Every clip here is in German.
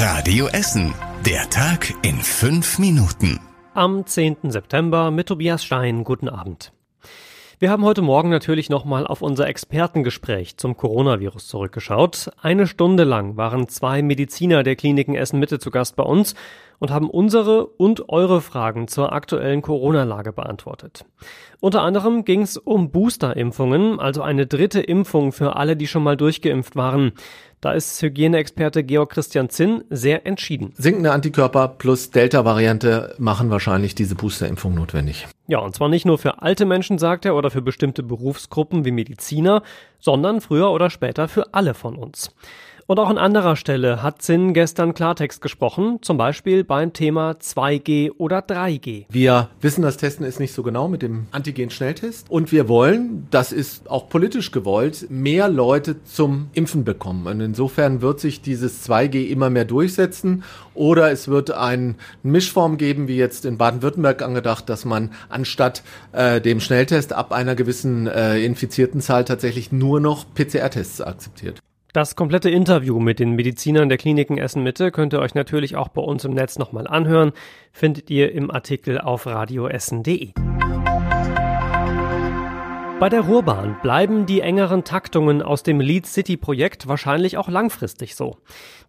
Radio Essen. Der Tag in fünf Minuten. Am 10. September mit Tobias Stein. Guten Abend. Wir haben heute Morgen natürlich nochmal auf unser Expertengespräch zum Coronavirus zurückgeschaut. Eine Stunde lang waren zwei Mediziner der Kliniken Essen Mitte zu Gast bei uns und haben unsere und eure Fragen zur aktuellen Corona-Lage beantwortet. Unter anderem ging es um Booster-Impfungen, also eine dritte Impfung für alle, die schon mal durchgeimpft waren. Da ist Hygieneexperte Georg Christian Zinn sehr entschieden. Sinkende Antikörper plus Delta-Variante machen wahrscheinlich diese Boosterimpfung notwendig. Ja, und zwar nicht nur für alte Menschen, sagt er, oder für bestimmte Berufsgruppen wie Mediziner, sondern früher oder später für alle von uns. Und auch an anderer Stelle hat Zinn gestern Klartext gesprochen, zum Beispiel beim Thema 2G oder 3G. Wir wissen, das Testen ist nicht so genau mit dem Antigen-Schnelltest und wir wollen, das ist auch politisch gewollt, mehr Leute zum Impfen bekommen. Und insofern wird sich dieses 2G immer mehr durchsetzen oder es wird eine Mischform geben, wie jetzt in Baden-Württemberg angedacht, dass man anstatt äh, dem Schnelltest ab einer gewissen äh, infizierten Zahl tatsächlich nur noch PCR-Tests akzeptiert. Das komplette Interview mit den Medizinern der Kliniken Essen Mitte könnt ihr euch natürlich auch bei uns im Netz nochmal anhören. Findet ihr im Artikel auf radioessen.de. Bei der Ruhrbahn bleiben die engeren Taktungen aus dem Lead City Projekt wahrscheinlich auch langfristig so.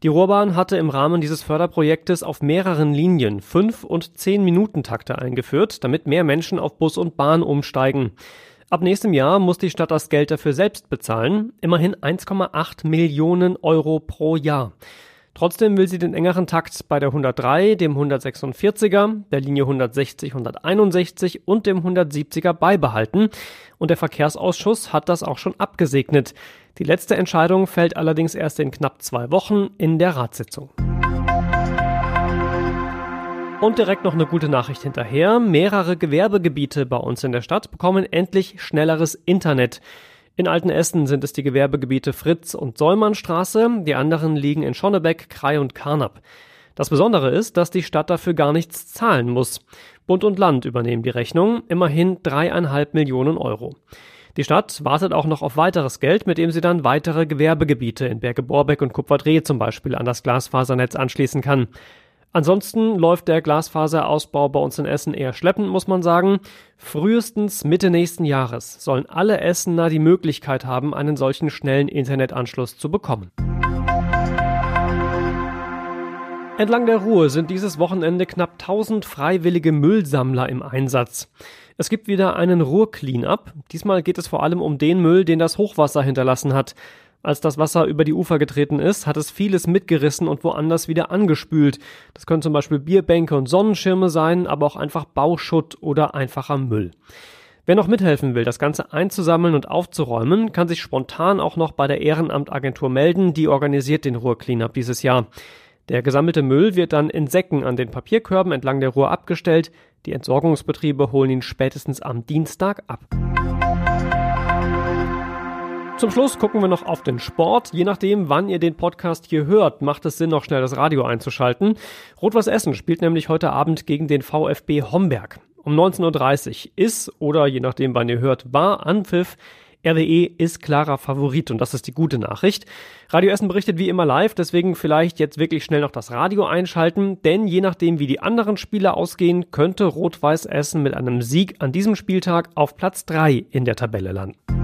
Die Ruhrbahn hatte im Rahmen dieses Förderprojektes auf mehreren Linien fünf und zehn Minuten Takte eingeführt, damit mehr Menschen auf Bus und Bahn umsteigen. Ab nächstem Jahr muss die Stadt das Geld dafür selbst bezahlen, immerhin 1,8 Millionen Euro pro Jahr. Trotzdem will sie den engeren Takt bei der 103, dem 146er, der Linie 160, 161 und dem 170er beibehalten. Und der Verkehrsausschuss hat das auch schon abgesegnet. Die letzte Entscheidung fällt allerdings erst in knapp zwei Wochen in der Ratssitzung. Und direkt noch eine gute Nachricht hinterher. Mehrere Gewerbegebiete bei uns in der Stadt bekommen endlich schnelleres Internet. In Altenessen sind es die Gewerbegebiete Fritz und Sollmannstraße, die anderen liegen in Schonnebeck, Krei und Karnap. Das Besondere ist, dass die Stadt dafür gar nichts zahlen muss. Bund und Land übernehmen die Rechnung, immerhin dreieinhalb Millionen Euro. Die Stadt wartet auch noch auf weiteres Geld, mit dem sie dann weitere Gewerbegebiete in Berge Borbeck und Kupferdreh zum Beispiel an das Glasfasernetz anschließen kann. Ansonsten läuft der Glasfaserausbau bei uns in Essen eher schleppend, muss man sagen. Frühestens Mitte nächsten Jahres sollen alle Essener die Möglichkeit haben, einen solchen schnellen Internetanschluss zu bekommen. Entlang der Ruhr sind dieses Wochenende knapp 1000 freiwillige Müllsammler im Einsatz. Es gibt wieder einen Ruhr-Clean-up. Diesmal geht es vor allem um den Müll, den das Hochwasser hinterlassen hat. Als das Wasser über die Ufer getreten ist, hat es vieles mitgerissen und woanders wieder angespült. Das können zum Beispiel Bierbänke und Sonnenschirme sein, aber auch einfach Bauschutt oder einfacher Müll. Wer noch mithelfen will, das Ganze einzusammeln und aufzuräumen, kann sich spontan auch noch bei der Ehrenamtagentur melden, die organisiert den Ruhr-Cleanup dieses Jahr. Der gesammelte Müll wird dann in Säcken an den Papierkörben entlang der Ruhr abgestellt. Die Entsorgungsbetriebe holen ihn spätestens am Dienstag ab. Zum Schluss gucken wir noch auf den Sport. Je nachdem, wann ihr den Podcast hier hört, macht es Sinn, noch schnell das Radio einzuschalten. Rot-Was Essen spielt nämlich heute Abend gegen den VfB Homberg. Um 19.30 Uhr ist, oder je nachdem, wann ihr hört, war Anpfiff. RWE ist klarer Favorit und das ist die gute Nachricht. Radio Essen berichtet wie immer live, deswegen vielleicht jetzt wirklich schnell noch das Radio einschalten, denn je nachdem wie die anderen Spiele ausgehen, könnte Rot-Weiß Essen mit einem Sieg an diesem Spieltag auf Platz 3 in der Tabelle landen.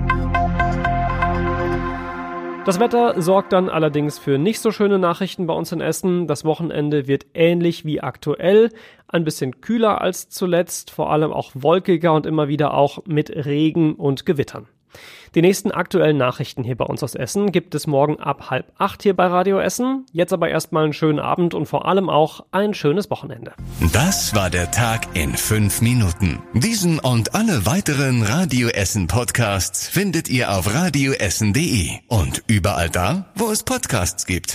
Das Wetter sorgt dann allerdings für nicht so schöne Nachrichten bei uns in Essen. Das Wochenende wird ähnlich wie aktuell, ein bisschen kühler als zuletzt, vor allem auch wolkiger und immer wieder auch mit Regen und Gewittern. Die nächsten aktuellen Nachrichten hier bei uns aus Essen gibt es morgen ab halb acht hier bei Radio Essen. Jetzt aber erstmal einen schönen Abend und vor allem auch ein schönes Wochenende. Das war der Tag in fünf Minuten. Diesen und alle weiteren Radio Essen Podcasts findet ihr auf radioessen.de und überall da, wo es Podcasts gibt.